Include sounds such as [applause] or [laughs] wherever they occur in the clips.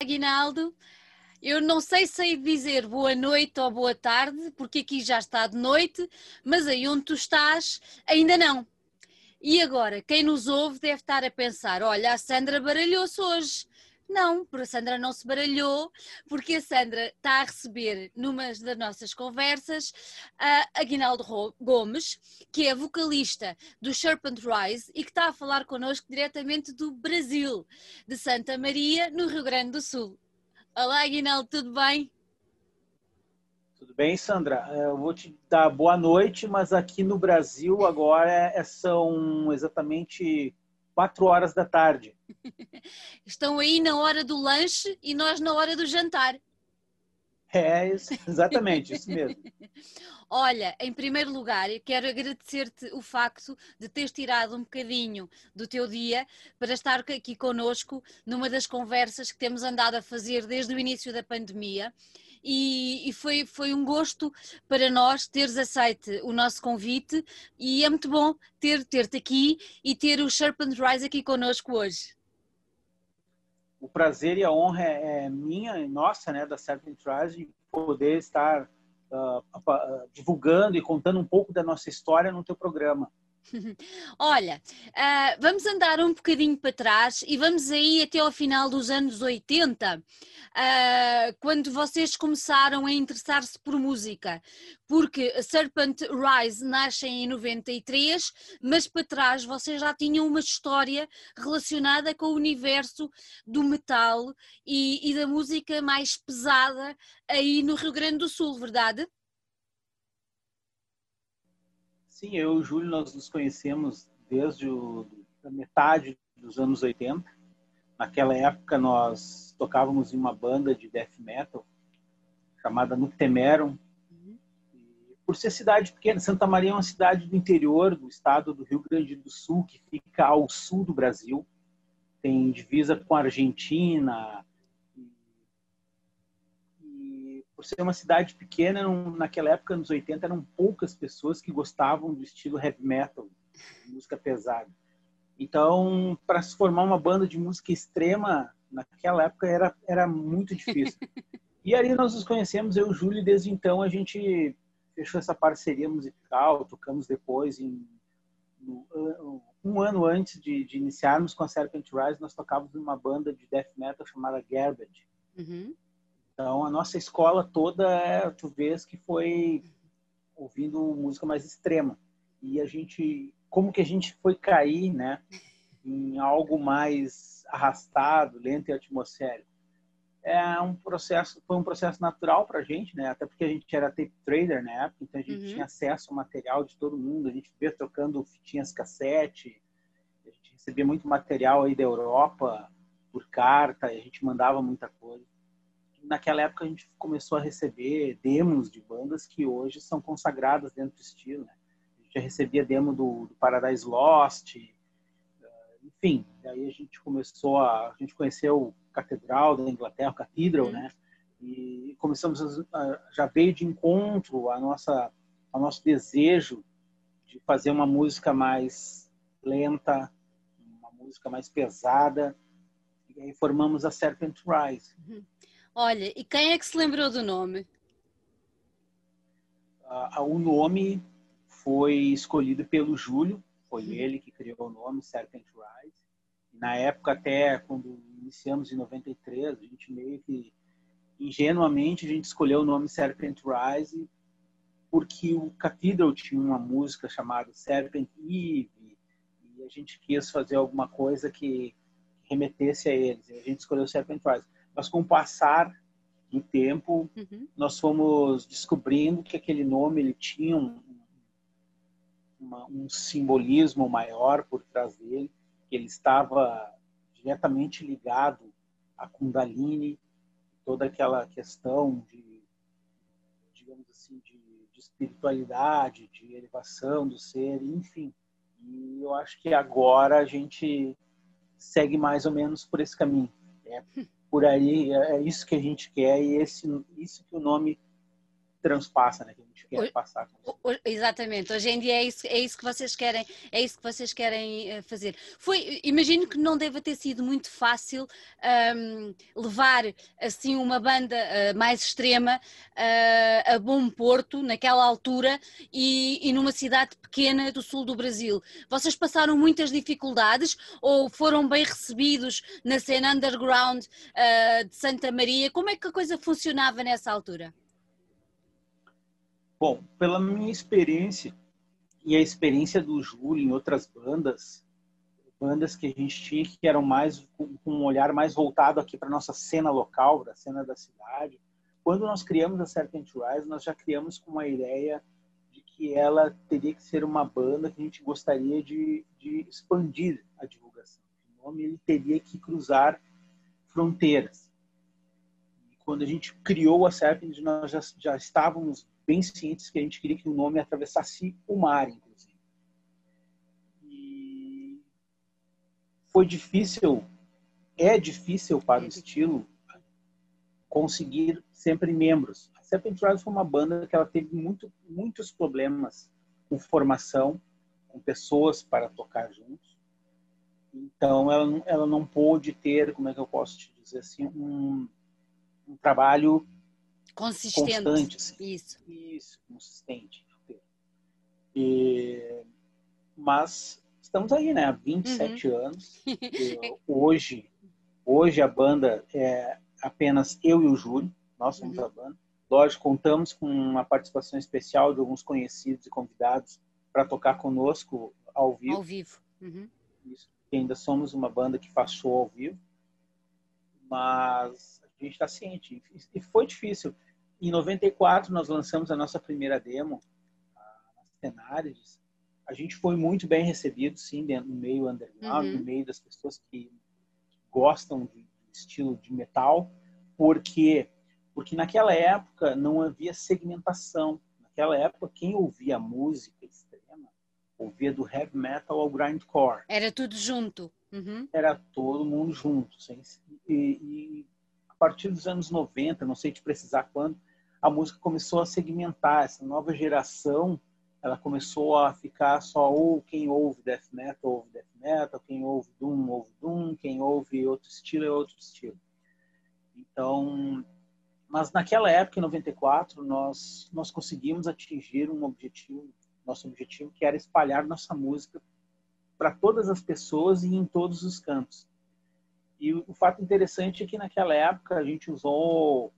Aguinaldo. Eu não sei se sei dizer boa noite ou boa tarde, porque aqui já está de noite, mas aí onde tu estás, ainda não. E agora, quem nos ouve deve estar a pensar: olha, a Sandra baralhou-se hoje. Não, a Sandra não se baralhou, porque a Sandra está a receber, numa das nossas conversas, a Aguinaldo Gomes, que é vocalista do Serpent Rise e que está a falar connosco diretamente do Brasil, de Santa Maria, no Rio Grande do Sul. Olá, Aguinaldo, tudo bem? Tudo bem, Sandra? É, eu vou te dar boa noite, mas aqui no Brasil [laughs] agora é, são exatamente quatro horas da tarde. [laughs] Estão aí na hora do lanche e nós na hora do jantar. É, isso, exatamente, isso mesmo. [laughs] Olha, em primeiro lugar, eu quero agradecer-te o facto de teres tirado um bocadinho do teu dia para estar aqui conosco numa das conversas que temos andado a fazer desde o início da pandemia e, e, foi, foi um gosto para nós teres aceito o nosso convite e é muito bom ter-te ter aqui e ter o Serpent Rise aqui conosco hoje. O prazer e a honra é, é minha e nossa, né, da Serpent Rise, poder estar uh, divulgando e contando um pouco da nossa história no teu programa. [laughs] Olha, uh, vamos andar um bocadinho para trás e vamos aí até ao final dos anos 80, uh, ah, quando vocês começaram a interessar-se por música, porque Serpent Rise nasce em 93, mas para trás vocês já tinham uma história relacionada com o universo do metal e, e da música mais pesada aí no Rio Grande do Sul, verdade? Sim, eu e o Júlio, nós nos conhecemos desde o, a metade dos anos 80. Naquela época, nós tocávamos em uma banda de death metal chamada Nuptemerum. Uhum. Por ser cidade pequena, Santa Maria é uma cidade do interior do estado do Rio Grande do Sul, que fica ao sul do Brasil. Tem divisa com a Argentina, por ser uma cidade pequena, naquela época, nos 80, eram poucas pessoas que gostavam do estilo heavy metal, música pesada. Então, para se formar uma banda de música extrema, naquela época era, era muito difícil. [laughs] E ali nós nos conhecemos, eu e o Júlio, e desde então a gente fechou essa parceria musical, tocamos depois em no, um ano antes de, de, iniciarmos com a Serpent Rise, nós tocávamos numa banda de death metal chamada Garbage. Uhum. Então, a nossa escola toda, tu vês que foi ouvindo música mais extrema. E a gente, como que a gente foi cair, né, em algo mais arrastado, lento e atmosférico? É um processo, foi um processo natural para a gente, né? Até porque a gente era tape trader na época, então a gente uhum. tinha acesso ao material de todo mundo. A gente via trocando fitinhas cassete, a gente recebia muito material aí da Europa por carta, a gente mandava muita coisa naquela época a gente começou a receber demos de bandas que hoje são consagradas dentro do estilo. Né? A gente já recebia demo do, do Paradise Lost, uh, enfim. Daí a gente começou a, a gente conheceu Catedral da Inglaterra, Cathedral, uhum. né? E começamos a, já veio de encontro a nossa, ao nosso desejo de fazer uma música mais lenta, uma música mais pesada. E aí formamos a Serpent Rise. Uhum. Olha, e quem é que se lembrou do nome? Uh, o nome foi escolhido pelo Júlio, foi uhum. ele que criou o nome Serpent Rise. Na época, até quando iniciamos em 93, a gente meio que ingenuamente a gente escolheu o nome Serpent Rise porque o Cathedral tinha uma música chamada Serpent Eve e a gente quis fazer alguma coisa que remetesse a eles. E a gente escolheu Serpent Rise mas com o passar do tempo, uhum. nós fomos descobrindo que aquele nome ele tinha um, uma, um simbolismo maior por trás dele, que ele estava diretamente ligado a Kundalini, toda aquela questão de, digamos assim, de, de espiritualidade, de elevação do ser, enfim. E eu acho que agora a gente segue mais ou menos por esse caminho. É [laughs] por aí, é, é isso que a gente quer e esse, isso que o nome transpassa, né? Que a gente quer Hoje, passar. Exatamente. Hoje em dia é isso, é isso que vocês querem, é isso que vocês querem eh, fazer. Foi, imagino que não deva ter sido muito fácil um, levar assim uma banda uh, mais extrema uh, a bom porto naquela altura e, e, numa cidade pequena do sul do Brasil. Vocês passaram muitas dificuldades ou foram bem recebidos na cena underground uh, de Santa Maria? Como é que a coisa funcionava nessa altura? Bom, pela minha experiência e a experiência do Júlio em outras bandas, bandas que a gente tinha que eram mais com um olhar mais voltado aqui para nossa cena local, para a cena da cidade. Quando nós criamos a Serpent Rise, nós já criamos com uma ideia de que ela teria que ser uma banda que a gente gostaria de, de expandir a divulgação. O nome ele teria que cruzar fronteiras. E quando a gente criou a Serpent, nós já, já estávamos bem cientes que a gente queria que o nome atravessasse o mar, inclusive. E foi difícil, é difícil para o estilo conseguir sempre membros. A Serpent Rise foi uma banda que ela teve muito, muitos problemas com formação, com pessoas para tocar juntos. Então, ela, ela não pôde ter, como é que eu posso te dizer assim, um, um trabalho Consistente. Constante, assim. Isso. Isso, consistente. E, mas estamos aí, né? Há 27 uhum. anos. [laughs] hoje, hoje a banda é apenas eu e o Júlio. Nós somos uhum. a banda. Lógico, contamos com uma participação especial de alguns conhecidos e convidados para tocar conosco ao vivo. Ao vivo. Uhum. Isso. ainda somos uma banda que faz show ao vivo. Mas a gente está ciente. E foi difícil. Em 94, nós lançamos a nossa primeira demo, a Cenários. A gente foi muito bem recebido, sim, no meio underground, uhum. no meio das pessoas que gostam de estilo de metal, porque porque naquela época não havia segmentação. Naquela época, quem ouvia música extrema ouvia do heavy metal ao grindcore. Era tudo junto. Uhum. Era todo mundo junto. E, e, a partir dos anos 90, não sei te precisar quando, a música começou a segmentar. Essa nova geração, ela começou a ficar só ou quem ouve death metal ouve death metal, quem ouve doom ouve doom, quem ouve outro estilo é outro estilo. Então, mas naquela época, em 94, nós nós conseguimos atingir um objetivo, nosso objetivo que era espalhar nossa música para todas as pessoas e em todos os cantos. E o fato interessante é que naquela época a gente usou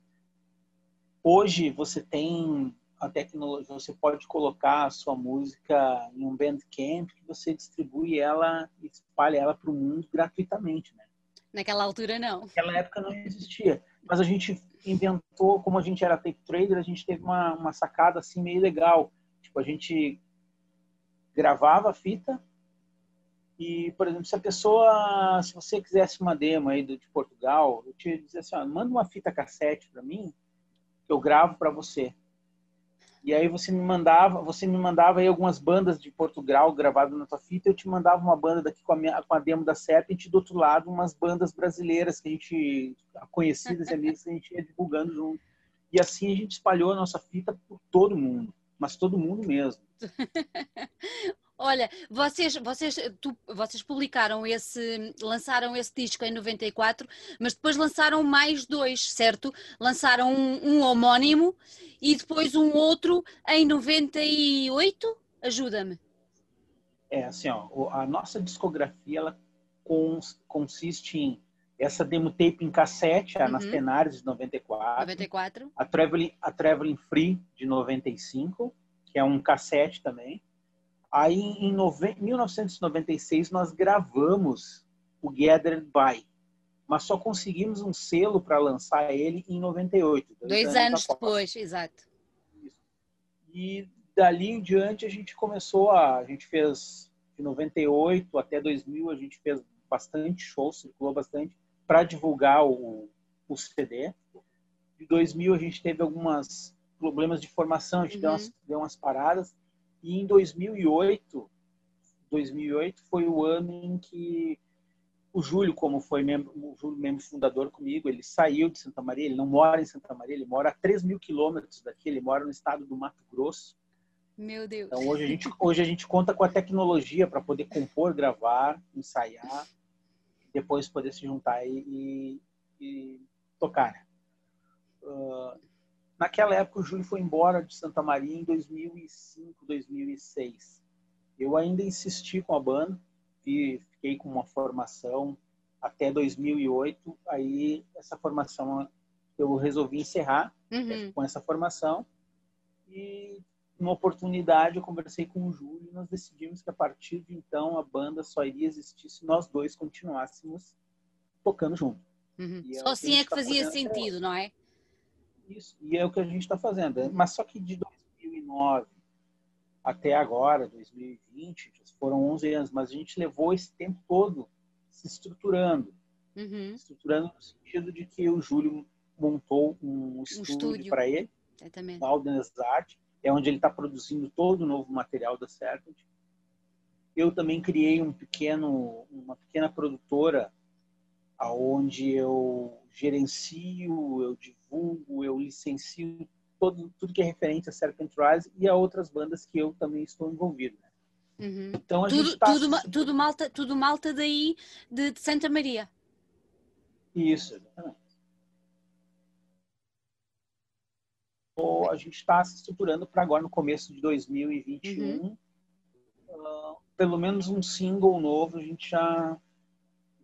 Hoje você tem a tecnologia, você pode colocar a sua música em um Bandcamp que você distribui ela e espalha ela para o mundo gratuitamente, né? Naquela altura não. Naquela época não existia. Mas a gente inventou, como a gente era tape trader, a gente teve uma, uma sacada assim meio legal. Tipo, a gente gravava a fita e, por exemplo, se a pessoa, se você quisesse uma demo aí de Portugal, eu te dizia assim, ó, manda uma fita cassete para mim eu gravo para você. E aí você me mandava, você me mandava aí algumas bandas de Portugal gravadas na tua fita, eu te mandava uma banda daqui com a, minha, com a demo da Serpent e do outro lado umas bandas brasileiras que a gente, conhecidas e amigas que a gente ia divulgando junto. E assim a gente espalhou a nossa fita por todo mundo, mas todo mundo mesmo. [laughs] Olha, vocês, vocês, tu, vocês publicaram esse, lançaram esse disco em 94, mas depois lançaram mais dois, certo? Lançaram um, um homónimo e depois um outro em 98? Ajuda-me. É, assim, ó, a nossa discografia ela cons, consiste em essa demo tape em cassete, a uhum. Nas Tenares de 94. 94. A Traveling, a Traveling Free de 95, que é um cassete também Aí, em 1996, nós gravamos o Gathered By, mas só conseguimos um selo para lançar ele em 98. Dois, dois anos, depois, exato. E dali em diante a gente começou a... A gente fez de 98 até 2000, a gente fez bastante show, circulou bastante para divulgar o, o CD. De 2000 a gente teve alguns problemas de formação, a gente uhum. deu, umas, deu umas paradas. E em 2008, 2008 foi o ano em que o Júlio, como foi membro, o Júlio, membro fundador comigo, ele saiu de Santa Maria, ele não mora em Santa Maria, ele mora a 3 mil quilômetros daqui, ele mora no estado do Mato Grosso. Meu Deus. Então hoje a gente, hoje a gente conta com a tecnologia para poder compor, gravar, ensaiar, depois poder se juntar e, e, e tocar. Né? Uh, naquela época o Júlio foi embora de Santa Maria em 2005, 2006. Eu ainda insisti com a banda, fiquei com uma formação até 2008. Aí essa formação eu resolvi encerrar uhum. com essa formação e numa oportunidade eu conversei com o Júlio e nós decidimos que a partir de então a banda só iria existir se nós dois continuássemos tocando junto. Uhum. É só assim é que tá fazia sentido, não é? Isso, e é o que a gente está fazendo. Mas só que de 2009 até agora, 2020, foram 11 anos, mas a gente levou esse tempo todo se estruturando. Uhum. Estruturando no sentido de que o Júlio montou um estúdio, um estúdio. para ele, o Aldenas Art, é onde ele está produzindo todo o novo material da Serpent. Eu também criei um pequeno, uma pequena produtora aonde eu gerencio, eu divulgo, eu licencio todo, tudo que é referente a Serpent Rise e a outras bandas que eu também estou envolvido. Né? Uhum. Então, tudo, tá tudo, se... tudo, malta, tudo malta daí de, de Santa Maria. Isso, exatamente. a gente está se estruturando para agora, no começo de 2021, uhum. uh, pelo menos um single novo a gente já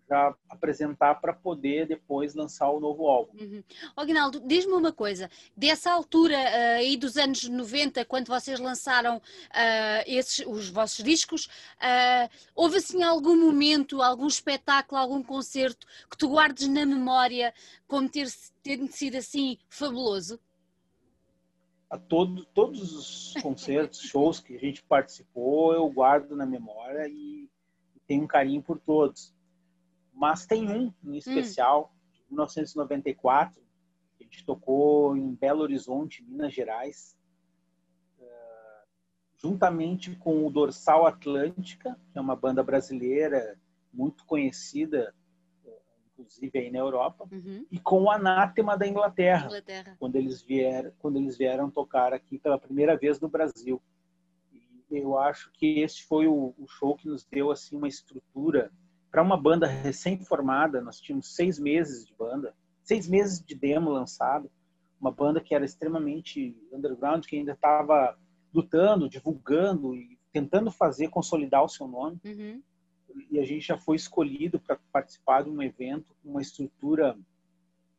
já apresentar para poder depois lançar o novo álbum. Uhum. Aguinaldo, diz-me uma coisa, dessa altura uh, aí dos anos 90, quando vocês lançaram uh, esses, os vossos discos, uh, houve assim algum momento, algum espetáculo, algum concerto que tu guardes na memória como ter, ter sido assim fabuloso? A todo, todos os concertos, [laughs] shows que a gente participou, eu guardo na memória e tenho um carinho por todos mas tem um em hum. especial, hum. de 1994, que a gente tocou em Belo Horizonte, Minas Gerais, uh, juntamente com o Dorsal Atlântica, que é uma banda brasileira muito conhecida, inclusive aí na Europa, uhum. e com o Anátema da Inglaterra, Inglaterra, quando eles vieram, quando eles vieram tocar aqui pela primeira vez no Brasil. E eu acho que esse foi o, o show que nos deu assim uma estrutura para uma banda recém-formada, nós tínhamos seis meses de banda, seis meses de demo lançado, uma banda que era extremamente underground, que ainda estava lutando, divulgando e tentando fazer consolidar o seu nome. Uhum. E a gente já foi escolhido para participar de um evento com uma estrutura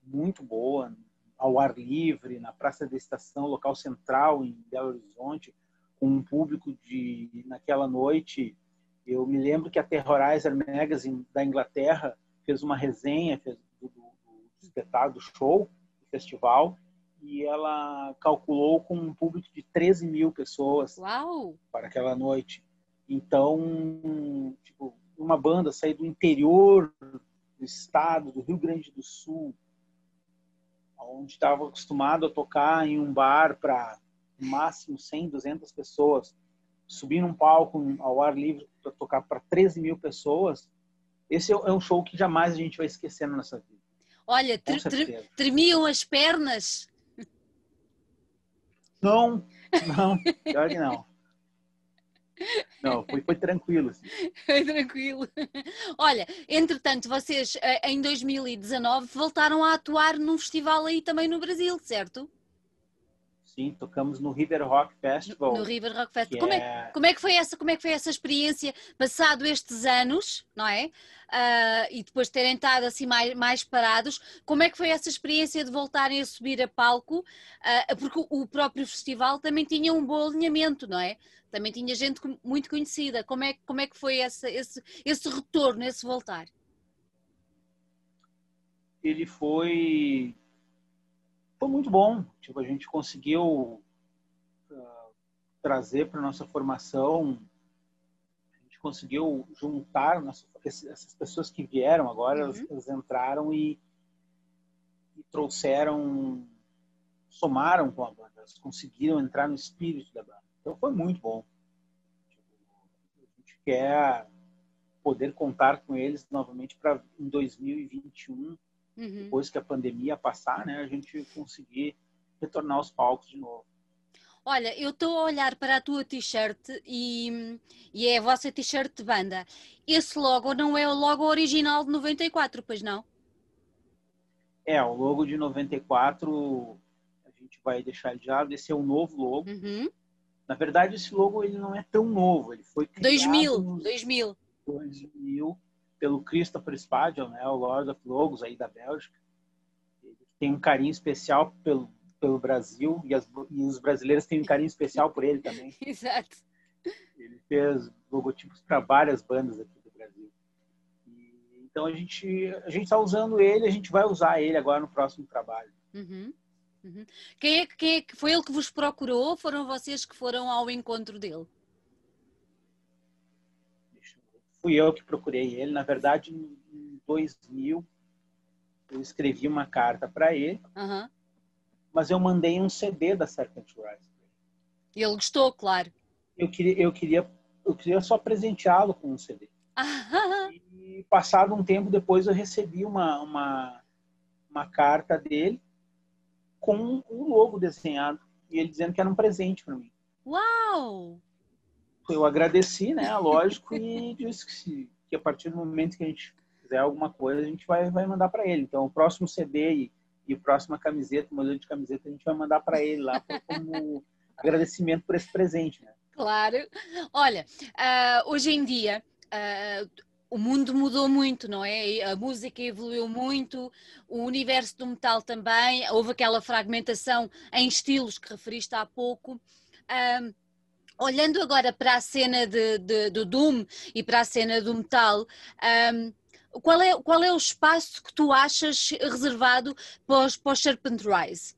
muito boa, ao ar livre, na Praça da Estação, local central em Belo Horizonte, com um público de naquela noite eu me lembro que a Terrorizer Magazine da Inglaterra fez uma resenha fez do, do, do espetáculo, do show, do festival, e ela calculou com um público de 13 mil pessoas Uau. para aquela noite. Então, tipo, uma banda sair do interior do estado, do Rio Grande do Sul, onde estava acostumado a tocar em um bar para no máximo 100, 200 pessoas, subir num palco ao ar livre para tocar para 13 mil pessoas, esse é um show que jamais a gente vai esquecer na nossa vida. Olha, tremiam as pernas? Não, não, pior que não. Não, foi, foi tranquilo. Assim. Foi tranquilo. Olha, entretanto, vocês eh, em 2019 voltaram a atuar num festival aí também no Brasil, certo? Sim, tocamos no River Rock Festival. No, no River Rock Festival. Como é, é, como, é, que foi essa, como é que foi essa experiência, passado estes anos, não é? Uh, e depois terem estado assim mais, mais parados, como é que foi essa experiência de voltarem a subir a palco? Uh, porque o, o próprio festival também tinha um bom alinhamento, não é? Também tinha gente muito conhecida. Como é, como é que foi essa, esse, esse retorno, esse voltar? Ele foi foi muito bom. Tipo, a gente conseguiu uh, trazer para nossa formação, a gente conseguiu juntar nossa, essas pessoas que vieram agora, uhum. elas, elas, entraram e, e, trouxeram, somaram com a banda, elas conseguiram entrar no espírito da banda. Então foi muito bom. Tipo, a gente quer poder contar com eles novamente para em 2021, uhum. depois que a pandemia passar, né, a gente conseguir retornar aos palcos de novo. Olha, eu estou a olhar para a tua t-shirt e, e é a vossa t-shirt de banda. Esse logo não é o logo original de 94, pois não? É, o logo de 94 a gente vai deixar ele de lado. Esse é o novo logo. Uhum. Na verdade, esse logo ele não é tão novo. Ele foi criado 2000, 2000. 2000 pelo Christopher Spadiel, né, o Lord of Logos aí da Bélgica. Ele tem um carinho especial pelo pelo Brasil e, as, e os brasileiros têm um carinho especial por ele também. [laughs] Exato. Ele fez logotipos para várias bandas aqui do Brasil. E, então a gente a gente está usando ele, a gente vai usar ele agora no próximo trabalho. Uhum. Uhum. Quem, é, quem é que foi ele que vos procurou? Ou foram vocês que foram ao encontro dele? Fui eu que procurei ele. Na verdade, em 2000 eu escrevi uma carta para ele. Uhum mas eu mandei um CD da Serpent Rise. Ele gostou, claro. Eu queria, eu queria, eu queria só presenteá-lo com um CD. e passado um tempo depois eu recebi uma, uma, uma carta dele com o logo desenhado e ele dizendo que era um presente para mim. Uau! Eu agradeci, né? Lógico, e disse que, que a partir do momento que a gente fizer alguma coisa, a gente vai, vai mandar para ele. Então, o próximo CD e e a próxima camiseta, modelo de camiseta, a gente vai mandar para ele lá como [laughs] agradecimento por esse presente. Né? Claro. Olha, uh, hoje em dia. Uh, o mundo mudou muito, não é? A música evoluiu muito, o universo do metal também, houve aquela fragmentação em estilos que referiste há pouco. Um, olhando agora para a cena de, de, do Doom e para a cena do metal, um, qual é, qual é o espaço que tu achas reservado para os, para os Serpent Rise?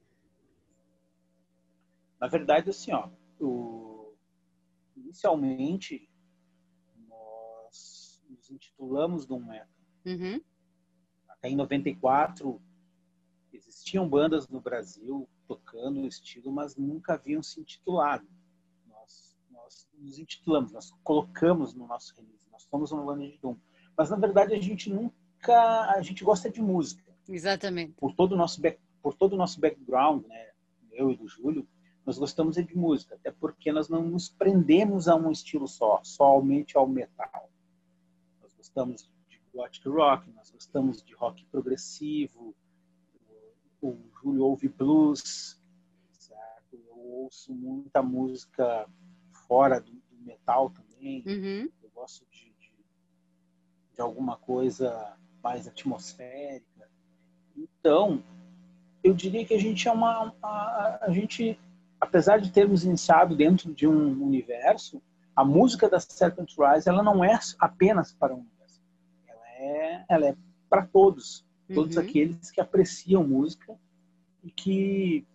Na verdade, assim, ó, o... inicialmente nós nos intitulamos Doom Metal. Uhum. Até em 94 existiam bandas no Brasil tocando o estilo, mas nunca haviam se intitulado. Nos intitulamos, nós colocamos no nosso release, nós somos uma banda de Doom mas na verdade a gente nunca a gente gosta de música. Exatamente. Por todo o nosso back, por todo o nosso background, né, eu e do Júlio, nós gostamos de música, até porque nós não nos prendemos a um estilo só, somente ao metal. Nós gostamos de gothic rock, nós gostamos de rock progressivo, o, Júlio ouve blues, certo? Eu ouço muita música fora do, do metal também. Uhum. Eu gosto de de alguma coisa mais atmosférica. Então, eu diria que a gente é uma, a, a gente, apesar de termos iniciado dentro de um universo, a música da Serpent Rise ela não é apenas para um universo, ela é, ela é para todos, todos uhum. aqueles que apreciam música e que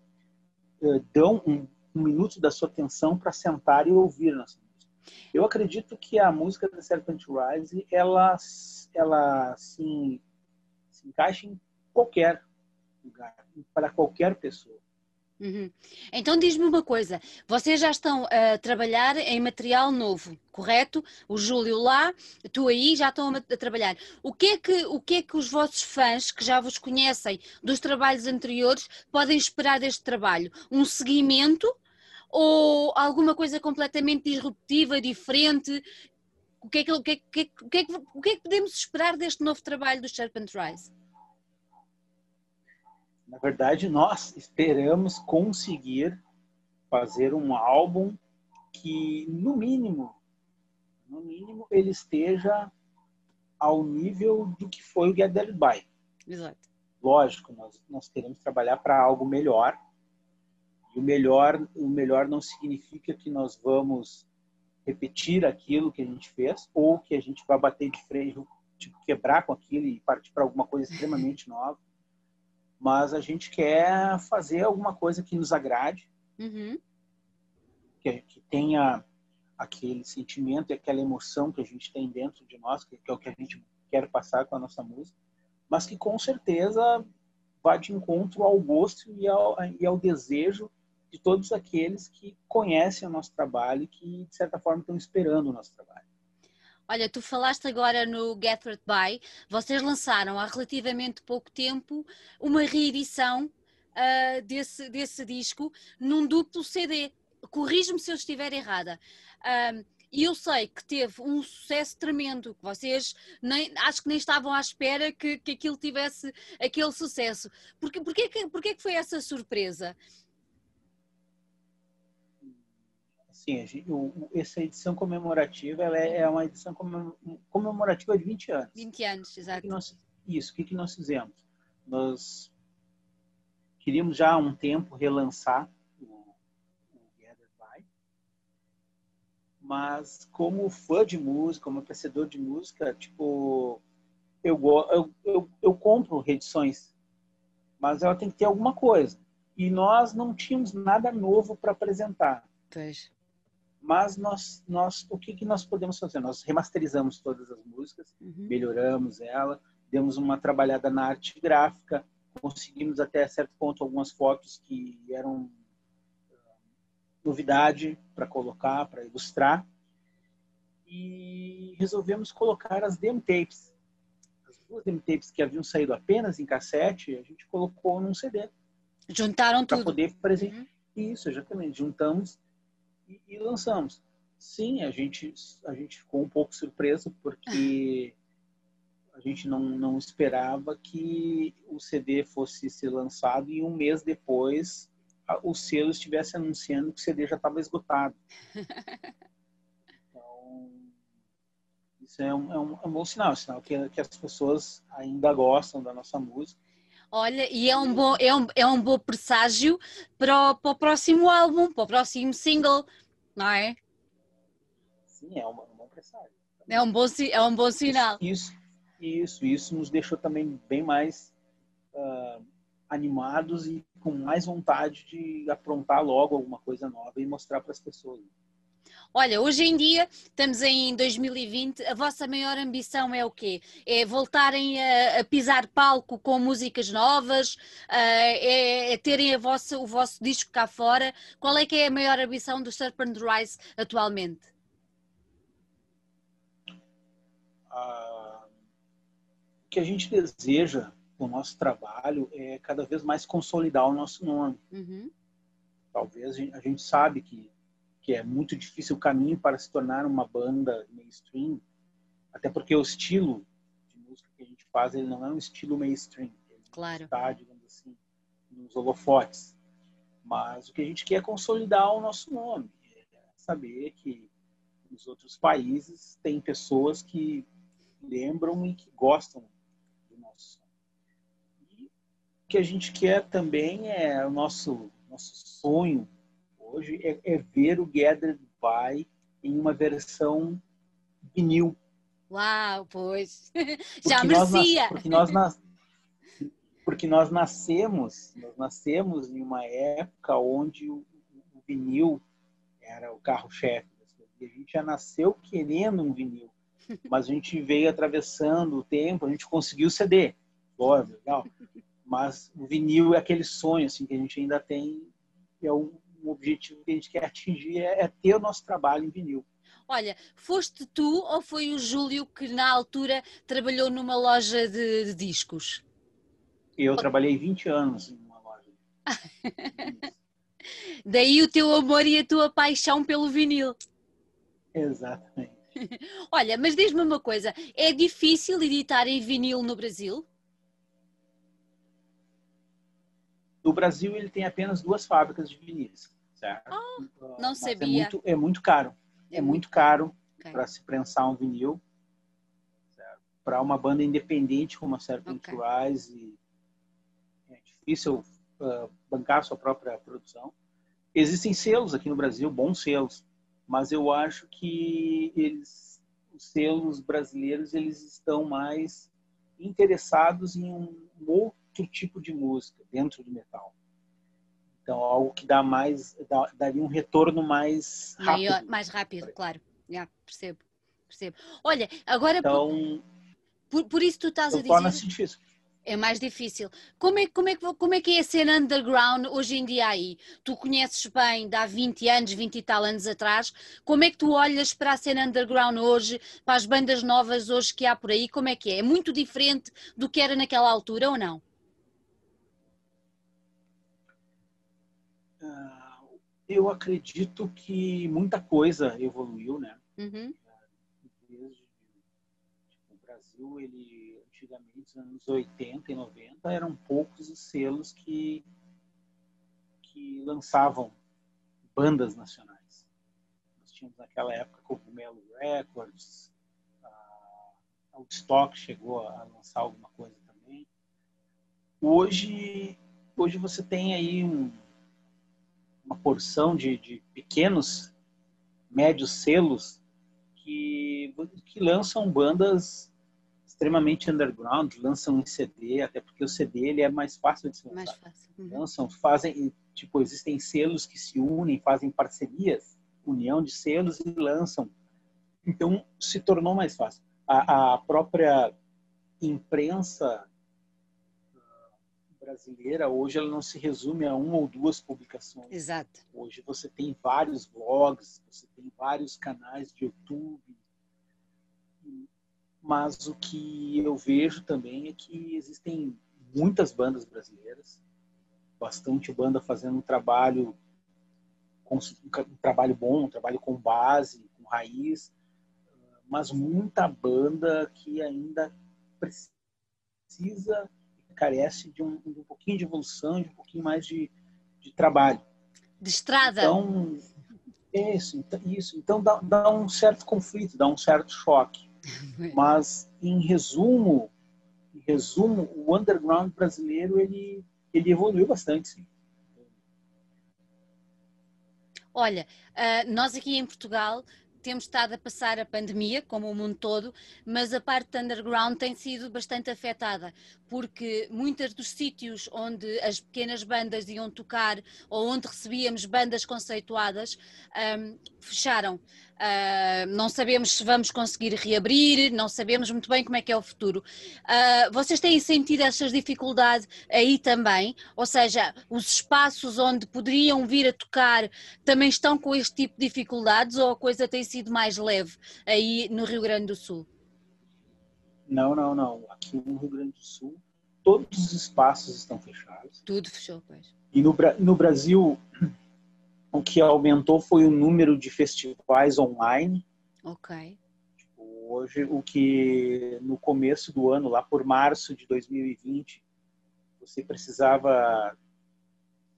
uh, dão um, um, minuto da sua atenção para sentar e ouvir nossa eu acredito que a música da Serpent Rise, ela, ela assim, se encaixa em qualquer lugar, para qualquer pessoa. Uhum. Então diz-me uma coisa, vocês já estão a trabalhar em material novo, correto? O Júlio lá, tu aí já estão a, a, trabalhar. O que, é que, o que é que os vossos fãs, que já vos conhecem dos trabalhos anteriores, podem esperar deste trabalho? Um seguimento ou alguma coisa completamente disruptiva, diferente? O que é que, o que, é, o que, é, o que, é, o que, é que podemos esperar deste novo trabalho do Serpent Rise? Na verdade, nós esperamos conseguir fazer um álbum que, no mínimo, no mínimo, ele esteja ao nível do que foi o Get Dead By. Exato. Lógico, nós, nós queremos trabalhar para algo melhor, o melhor, o melhor não significa que nós vamos repetir aquilo que a gente fez ou que a gente vai bater de freio, tipo, quebrar com aquilo e partir para alguma coisa extremamente [laughs] nova. Mas a gente quer fazer alguma coisa que nos agrade, uhum. que, que tenha aquele sentimento e aquela emoção que a gente tem dentro de nós, que, que é o que a gente quer passar com a nossa música, mas que com certeza vá de encontro ao gosto e ao, e ao desejo de todos aqueles que conhecem o nosso trabalho e que, de certa forma, estão esperando o nosso trabalho. Olha, tu falaste agora no Gathered By, vocês lançaram há relativamente pouco tempo uma reedição uh, desse, desse disco num duplo CD. Corrijo-me se eu estiver errada. Uh, e eu sei que teve um sucesso tremendo, que vocês nem, acho que nem estavam à espera que, que aquilo tivesse aquele sucesso. Porque, porquê, que, porquê que foi essa surpresa? Sim, essa edição comemorativa ela é, é uma edição comemorativa de 20 anos. 20 anos, exato. Nós, isso, o que, que nós fizemos? Nós queríamos já há um tempo relançar o, o Gather By, mas como fã de música, como apreciador de música, tipo, eu, eu, eu, eu compro reedições, mas ela tem que ter alguma coisa. E nós não tínhamos nada novo para apresentar. Pois. Mas nós, nós, o que, que nós podemos fazer? Nós remasterizamos todas as músicas, uhum. melhoramos ela, demos uma trabalhada na arte gráfica, conseguimos até certo ponto algumas fotos que eram uh, novidade para colocar, para ilustrar. E resolvemos colocar as demo tapes. As duas demo tapes que haviam saído apenas em cassete, a gente colocou num CD. Juntaram tudo. Para poder apresentar. Uhum. Isso, exatamente. Juntamos e, e, lançamos. Sim, a gente, a gente ficou um pouco surpreso porque a gente não, não esperava que o CD fosse ser lançado e um mês depois o selo estivesse anunciando que o CD já estava esgotado. [laughs] Então, isso é um, é um, é um bom sinal, um sinal que, que as pessoas ainda gostam da nossa música. Olha, e é um bom, é um, é um bom presságio para o, para o próximo álbum, para o próximo single, não é? Sim, é um, um bom presságio. É um bom, é um bom sinal. Isso, isso, isso nos deixou também bem mais uh, animados e com mais vontade de aprontar logo alguma coisa nova e mostrar para as pessoas. Olha, hoje em dia, estamos em 2020, a vossa maior ambição é o quê? É voltarem a, a pisar palco com músicas novas? Uh, é, é, terem a vossa, o vosso disco cá fora? Qual é que é a maior ambição do Serpent Rise atualmente? Uh, o que a gente deseja com o nosso trabalho é cada vez mais consolidar o nosso nome. Uhum. Talvez a gente sabe que que é muito difícil o caminho para se tornar uma banda mainstream, até porque o estilo de música que a gente faz ele não é um estilo mainstream. Ele claro. está, digamos assim, nos holofotes. Mas o que a gente quer é consolidar o nosso nome, é saber que nos outros países tem pessoas que lembram e que gostam do nosso som. E o que a gente quer também é o nosso nosso sonho hoje é, é ver o Gathered By em uma versão vinil. Uau, pois. [laughs] Já merecia. porque nós, nas, porque nós nascemos, nós nascemos em uma época onde o, o vinil era o carro-chefe. A gente já nasceu querendo um vinil, [laughs] mas a gente veio atravessando o tempo, a gente conseguiu CD. Óbvio, legal. Mas o vinil é aquele sonho assim que a gente ainda tem, é o o objetivo que a gente quer atingir é, é ter o nosso trabalho em vinil. Olha, foste tu ou foi o Júlio que na altura trabalhou numa loja de, de discos? Eu trabalhei 20 anos em uma loja. [laughs] Daí o teu amor e a tua paixão pelo vinil. Exatamente. [laughs] Olha, mas diz-me uma coisa, é difícil editar em vinil no Brasil? No Brasil ele tem apenas duas fábricas de vinis certo? Oh, não é sabia. É muito, é muito caro. É, é muito caro okay. para se prensar um vinil. Para uma banda independente como a Serpent okay. Rise, é difícil uh, bancar sua própria produção. Existem selos aqui no Brasil, bons selos, mas eu acho que eles, os selos brasileiros eles estão mais interessados em um outro tipo de música dentro do metal. Então, algo que dá mais, dá, daria um retorno mais rápido. Maior, mais rápido, claro. Yeah, percebo, percebo. Olha, agora então, por, por isso tu estás a dizer. Torna-se difícil. É mais difícil. Como é, como, é, como é que é a cena underground hoje em dia aí? Tu conheces bem, de há 20 anos, 20 e tal anos atrás. Como é que tu olhas para a cena underground hoje, para as bandas novas hoje que há por aí? Como é que é? É muito diferente do que era naquela altura ou não? Eu acredito que muita coisa evoluiu, né? Uhum. Desde tipo, o Brasil, ele antigamente, nos anos 80 e 90, eram poucos os selos que, que lançavam bandas nacionais. Nós tínhamos naquela época Cogumelo Records, a Outstock chegou a lançar alguma coisa também. Hoje, hoje você tem aí um, uma porção de, de pequenos, médios selos que, que lançam bandas extremamente underground, lançam em CD, até porque o CD ele é mais fácil de se lançar. Mais fácil. Uhum. Lançam, fazem, tipo, existem selos que se unem, fazem parcerias, união de selos e lançam. Então, se tornou mais fácil. A, a própria imprensa brasileira hoje ela não se resume a uma ou duas publicações. Exato. Hoje você tem vários blogs, você tem vários canais de YouTube, mas o que eu vejo também é que existem muitas bandas brasileiras, bastante banda fazendo um trabalho um trabalho bom, um trabalho com base, com raiz, mas muita banda que ainda precisa carece de um, de um pouquinho de evolução, de um pouquinho mais de, de trabalho. De estrada. Então, isso, então, isso. Então dá, dá um certo conflito, dá um certo choque. [laughs] Mas, em resumo, em resumo, o underground brasileiro ele, ele evoluiu bastante, sim. Olha, uh, nós aqui em Portugal temos estado a passar a pandemia, como o mundo todo, mas a parte underground tem sido bastante afetada, porque muitos dos sítios onde as pequenas bandas iam tocar ou onde recebíamos bandas conceituadas um, fecharam. Uh, não sabemos se vamos conseguir reabrir, não sabemos muito bem como é que é o futuro. Uh, vocês têm sentido essas dificuldades aí também? Ou seja, os espaços onde poderiam vir a tocar também estão com este tipo de dificuldades ou a coisa tem sido mais leve aí no Rio Grande do Sul? Não, não, não. Aqui no Rio Grande do Sul, todos os espaços estão fechados. Tudo fechou, pois. E no, no Brasil, o que aumentou foi o número de festivais online. Ok. Tipo, hoje, o que no começo do ano, lá por março de 2020, você precisava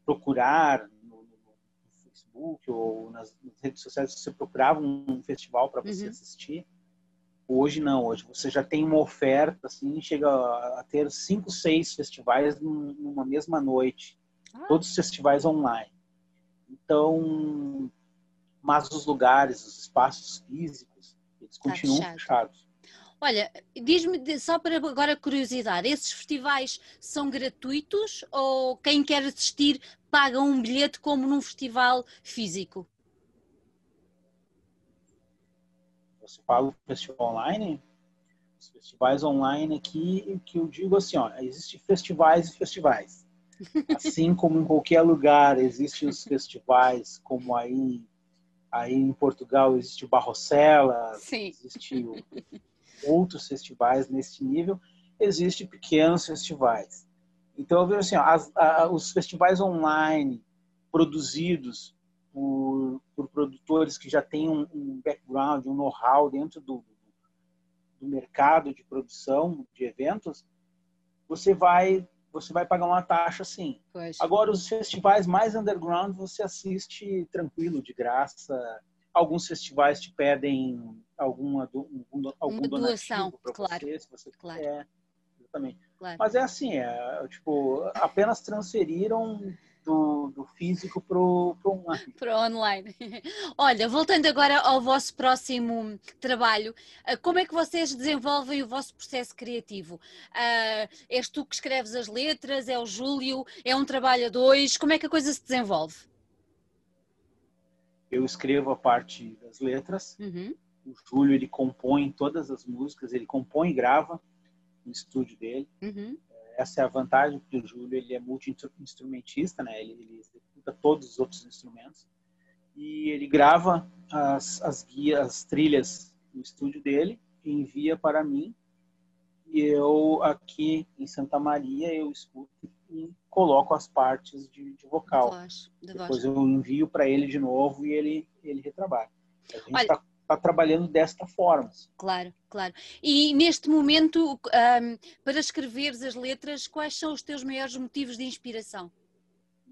procurar no, no Facebook ou nas, nas, redes sociais, você procurava um festival para você uhum. assistir. Hoje não, hoje você já tem uma oferta, assim, chega a ter cinco, seis festivais numa mesma noite. Ah. Todos os festivais online. Então, mas os lugares, os espaços físicos, eles tá continuam fechado. fechados. Olha, diz-me só para agora curiosidade, esses festivais são gratuitos ou quem quer assistir paga um bilhete como num festival físico? Você fala festival online? Os festivais online aqui, que eu digo assim, ó, existem festivais e festivais. Assim como em qualquer lugar existem os festivais, como aí, aí em Portugal existe o Barrocela, Sim. existe outros festivais nesse nível, existem pequenos festivais. Então, eu vejo assim, as, a, os festivais online produzidos por, por, produtores que já têm um, um background, um know-how dentro do, do mercado de produção de eventos, você vai você vai pagar uma taxa sim. Pois. Agora, os festivais mais underground você assiste tranquilo, de graça. Alguns festivais te pedem alguma, algum, algum uma doação, claro. você, se você claro. quer. Exatamente. Claro. Mas é assim, é, tipo, apenas transferiram do, do físico para o online. Para online. [laughs] Olha, voltando agora ao vosso próximo trabalho, eh, como é que vocês desenvolvem o vosso processo criativo? Uh, és tu que escreves as letras? É o Júlio? É um trabalho a dois? Como é que a coisa se desenvolve? Eu escrevo a parte das letras. Uhum. O Júlio ele compõe todas as músicas, ele compõe e grava no estúdio dele. Uhum. Essa é a vantagem, porque o Júlio ele é multi-instrumentista, né? Ele, ele, executa todos os outros instrumentos. E ele grava as, as guias, as trilhas no estúdio dele, envia para mim. E eu, aqui em Santa Maria, eu escuto e coloco as partes de, de vocal. Depois eu envio para ele de novo e ele, ele retrabalha. A gente está está trabalhando desta forma. Claro, claro. E neste momento, um, para escreveres as letras, quais são os teus maiores motivos de inspiração?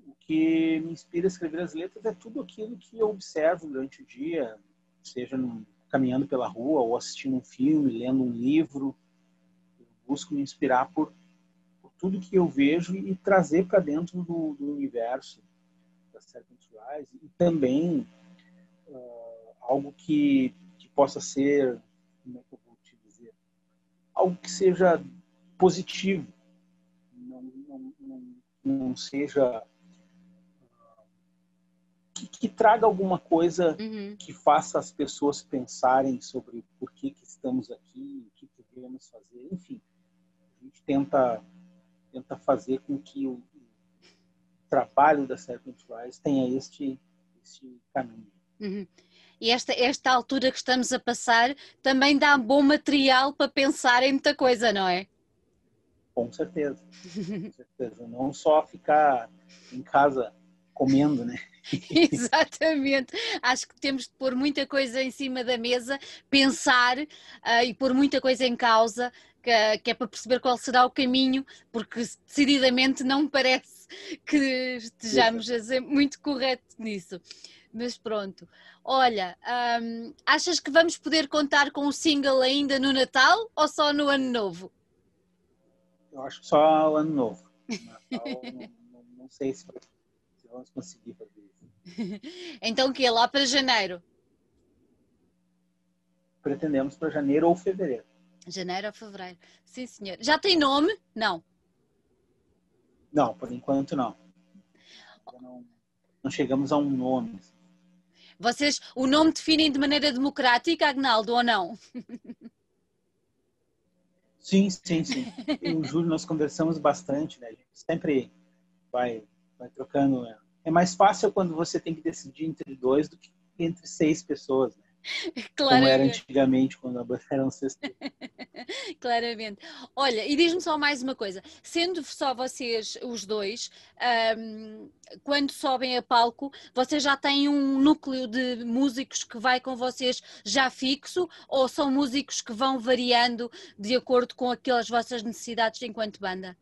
O que me inspira a escrever as letras é tudo aquilo que eu observo durante o dia, seja no, caminhando pela rua ou assistindo um filme, lendo um livro. Eu busco me inspirar por, por tudo que eu vejo e, trazer para dentro do, do, universo das Serpent Rise e também algo que, que possa ser, como é que eu vou te dizer, algo que seja positivo, não, não, não, não seja que, que, traga alguma coisa uhum. que faça as pessoas pensarem sobre por que, que estamos aqui, o que devemos fazer, enfim, a gente tenta tenta fazer com que o, trabalho da Serpent Rise tenha este, este caminho. Uhum. E esta, esta altura que estamos a passar também dá bom material para pensar em muita coisa, não é? Com certeza. Com certeza. Não só ficar em casa comendo, né? [laughs] Exatamente. Acho que temos de pôr muita coisa em cima da mesa, pensar uh, e pôr muita coisa em causa, que, que, é para perceber qual será o caminho, porque decididamente não parece que estejamos a ser muito corretos nisso. Mas pronto. Olha, um, achas que vamos poder contar com o single ainda no Natal ou só no Ano Novo? Eu acho que só o Ano Novo. Natal, [laughs] não, não, não, sei se, se, vamos conseguir fazer isso. [laughs] então o que? Lá para janeiro? Pretendemos para janeiro ou fevereiro. Janeiro ou fevereiro. Sim, senhor. Já tem nome? Não. Não, por enquanto não. Não, não chegamos a um nome. Vocês o nome definem de maneira democrática, Agnaldo, ou não? Sim, sim, sim. Eu o Júlio nós conversamos bastante, né? A gente sempre vai, vai trocando. Né? É mais fácil quando você tem que decidir entre dois do que entre seis pessoas. Né? [laughs] Claramente. Como era antigamente, quando eram seis. [laughs] Claramente. Olha, e diz-me só mais uma coisa: sendo só vocês os dois, um, quando sobem a palco, vocês já têm um núcleo de músicos que vai com vocês já fixo ou são músicos que vão variando de acordo com aquelas vossas necessidades enquanto banda?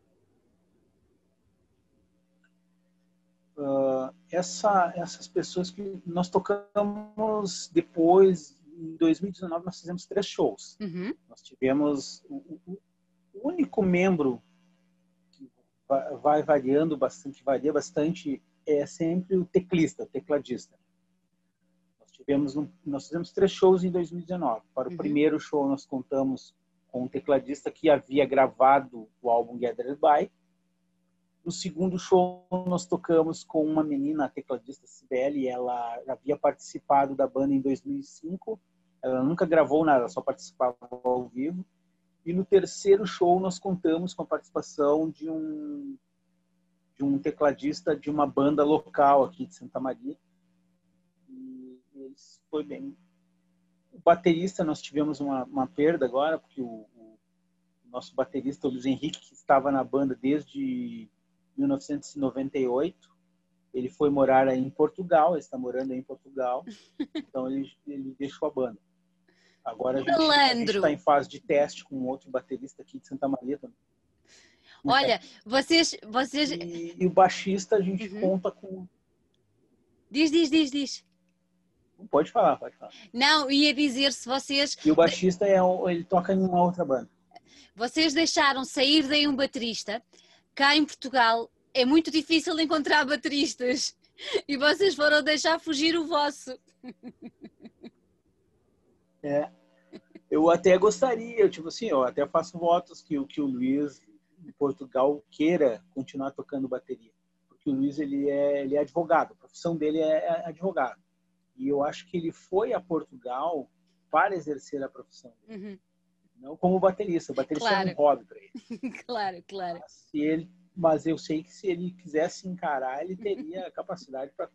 Uh, essa, essas pessoas que nós tocamos depois, em 2019, nós fizemos três shows. Uhum. Nós tivemos o, o, único membro que vai variando bastante, varia bastante, é sempre o teclista, o tecladista. Nós tivemos, nós fizemos três shows em 2019. Para o uhum. primeiro show nós contamos com um tecladista que havia gravado o álbum Gathered By no segundo show, nós tocamos com uma menina, a tecladista Sibeli. Ela havia participado da banda em 2005. Ela nunca gravou nada, só participava ao vivo. E no terceiro show, nós contamos com a participação de um, de um tecladista de uma banda local aqui de Santa Maria. E foi bem. O baterista, nós tivemos uma, uma perda agora, porque o, o nosso baterista, o Luiz Henrique, que estava na banda desde 1998. Ele foi morar aí em Portugal, ele está morando aí em Portugal. [laughs] Então ele, ele deixou a banda. Agora a gente está em fase de teste com outro baterista aqui de Santa Maria também. Olha, vocês. vocês... E, e o baixista a gente uhum. conta com. Diz, diz, diz, diz. Pode falar, pode falar. Não, ia dizer se vocês. E o baixista é ele toca em uma outra banda. Vocês deixaram sair daí um baterista cá em Portugal é muito difícil encontrar bateristas e vocês foram deixar fugir o vosso. É, eu até gostaria, tipo assim, eu até faço votos que, que o Luiz em Portugal queira continuar tocando bateria, porque o Luiz ele é, ele é advogado, a profissão dele é, é advogado e eu acho que ele foi a Portugal para exercer a profissão. Uhum. Não como baterista. O baterista claro. é um hobby para ele. [laughs] claro, claro. Mas, se ele, mas eu sei que se ele quisesse encarar, ele teria capacidade para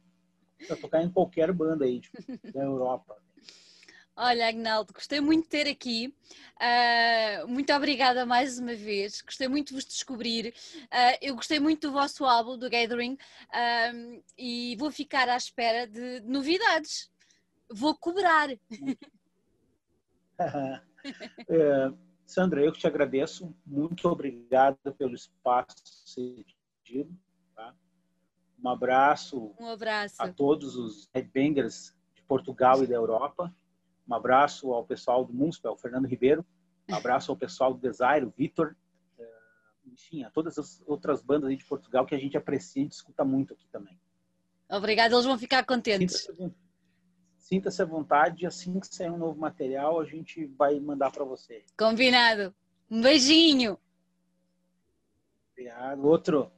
tocar em qualquer banda aí tipo, [laughs] da Europa. Olha, Agnaldo, gostei muito de ter aqui. Uh, muito obrigada mais uma vez. Gostei muito de vos descobrir. Uh, eu gostei muito do vosso álbum, do Gathering, uh, e vou ficar à espera de novidades. Vou cobrar. [laughs] [laughs] é, Sandra, eu te agradeço. Muito obrigado pelo espaço cedido. Tá? Um abraço, um abraço a todos os headbangers de Portugal e da Europa. Um abraço ao pessoal do Munspel, Fernando Ribeiro. Um abraço ao pessoal do Desire, o Vitor. Eh, enfim, a todas as outras bandas de Portugal que a gente aprecia e discuta muito aqui também. Obrigada, eles vão ficar contentes. Sinta-se à vontade, assim que sair um novo material, a gente vai mandar para você. Combinado. Um beijinho. Obrigado. Outro.